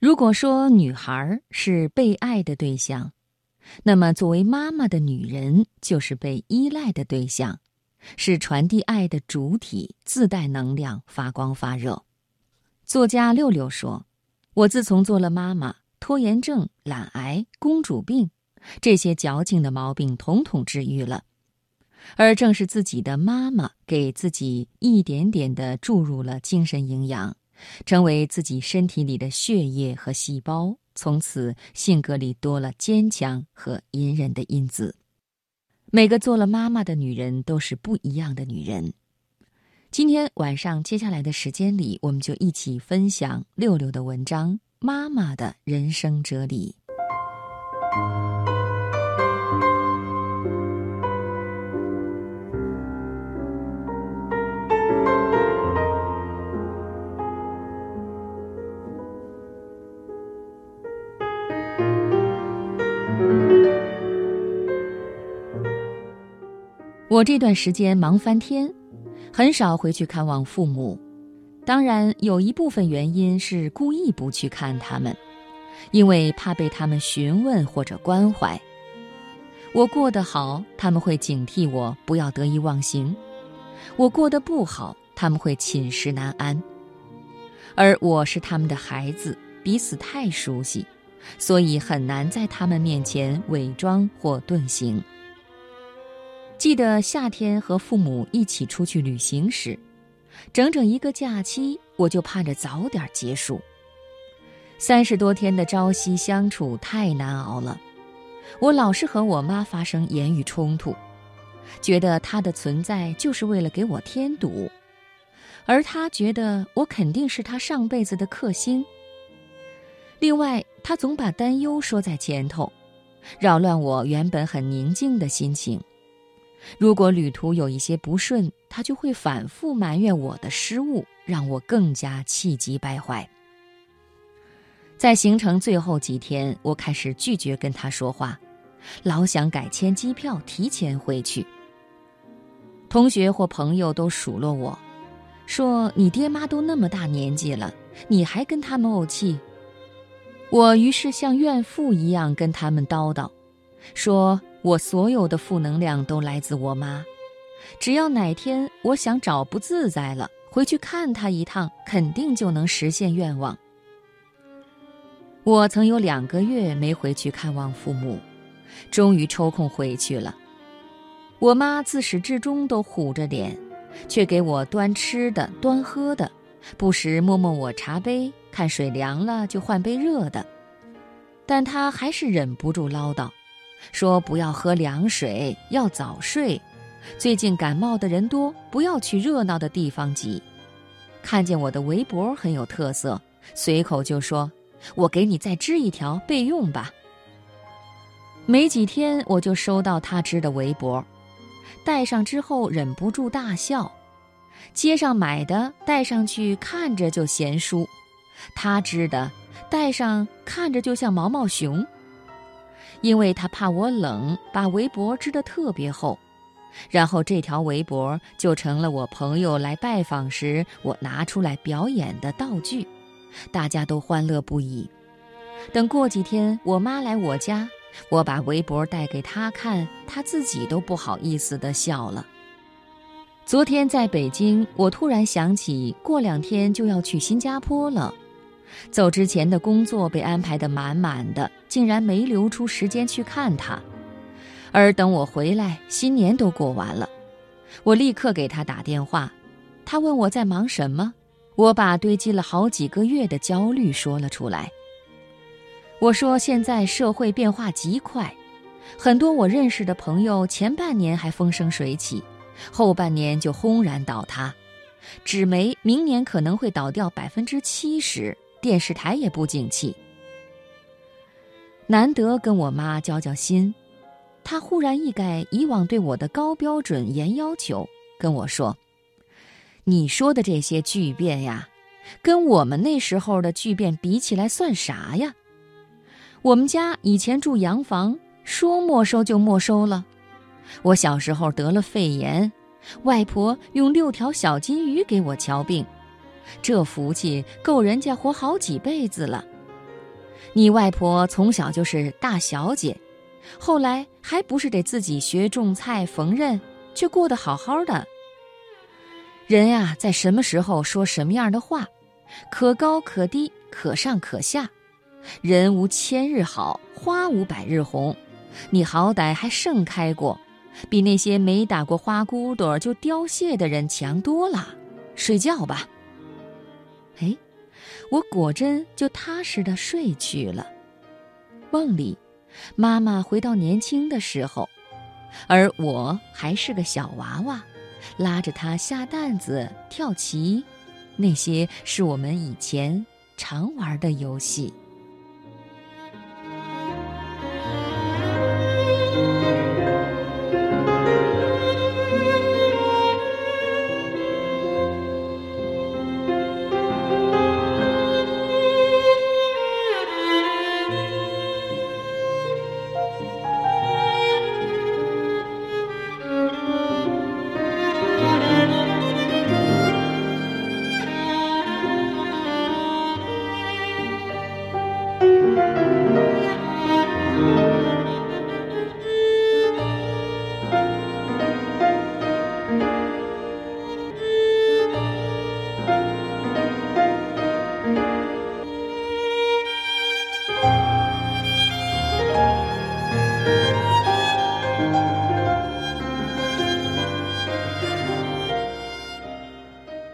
如果说女孩是被爱的对象，那么作为妈妈的女人就是被依赖的对象，是传递爱的主体，自带能量，发光发热。作家六六说：“我自从做了妈妈，拖延症、懒癌、公主病，这些矫情的毛病统统治愈了。而正是自己的妈妈，给自己一点点的注入了精神营养。”成为自己身体里的血液和细胞，从此性格里多了坚强和隐忍的因子。每个做了妈妈的女人都是不一样的女人。今天晚上接下来的时间里，我们就一起分享六六的文章《妈妈的人生哲理》。我这段时间忙翻天，很少回去看望父母。当然，有一部分原因是故意不去看他们，因为怕被他们询问或者关怀。我过得好，他们会警惕我不要得意忘形；我过得不好，他们会寝食难安。而我是他们的孩子，彼此太熟悉，所以很难在他们面前伪装或遁形。记得夏天和父母一起出去旅行时，整整一个假期，我就盼着早点结束。三十多天的朝夕相处太难熬了，我老是和我妈发生言语冲突，觉得她的存在就是为了给我添堵，而她觉得我肯定是她上辈子的克星。另外，她总把担忧说在前头，扰乱我原本很宁静的心情。如果旅途有一些不顺，他就会反复埋怨我的失误，让我更加气急败坏。在行程最后几天，我开始拒绝跟他说话，老想改签机票提前回去。同学或朋友都数落我，说你爹妈都那么大年纪了，你还跟他们怄气。我于是像怨妇一样跟他们叨叨，说。我所有的负能量都来自我妈，只要哪天我想找不自在了，回去看她一趟，肯定就能实现愿望。我曾有两个月没回去看望父母，终于抽空回去了。我妈自始至终都虎着脸，却给我端吃的、端喝的，不时摸摸我茶杯，看水凉了就换杯热的，但她还是忍不住唠叨。说不要喝凉水，要早睡。最近感冒的人多，不要去热闹的地方挤。看见我的围脖很有特色，随口就说：“我给你再织一条备用吧。”没几天，我就收到他织的围脖，戴上之后忍不住大笑。街上买的戴上去看着就贤淑，他织的戴上看着就像毛毛熊。因为他怕我冷，把围脖织得特别厚，然后这条围脖就成了我朋友来拜访时我拿出来表演的道具，大家都欢乐不已。等过几天我妈来我家，我把围脖带给她看，她自己都不好意思地笑了。昨天在北京，我突然想起过两天就要去新加坡了。走之前的工作被安排得满满的，竟然没留出时间去看他。而等我回来，新年都过完了，我立刻给他打电话。他问我在忙什么，我把堆积了好几个月的焦虑说了出来。我说现在社会变化极快，很多我认识的朋友前半年还风生水起，后半年就轰然倒塌，纸媒明年可能会倒掉百分之七十。电视台也不景气，难得跟我妈交交心，她忽然一改以往对我的高标准严要求，跟我说：“你说的这些巨变呀，跟我们那时候的巨变比起来算啥呀？我们家以前住洋房，说没收就没收了。我小时候得了肺炎，外婆用六条小金鱼给我瞧病。”这福气够人家活好几辈子了，你外婆从小就是大小姐，后来还不是得自己学种菜、缝纫，却过得好好的。人呀，在什么时候说什么样的话，可高可低，可上可下。人无千日好，花无百日红。你好歹还盛开过，比那些没打过花骨朵就凋谢的人强多了。睡觉吧。哎。我果真就踏实的睡去了。梦里，妈妈回到年轻的时候，而我还是个小娃娃，拉着她下担子、跳棋，那些是我们以前常玩的游戏。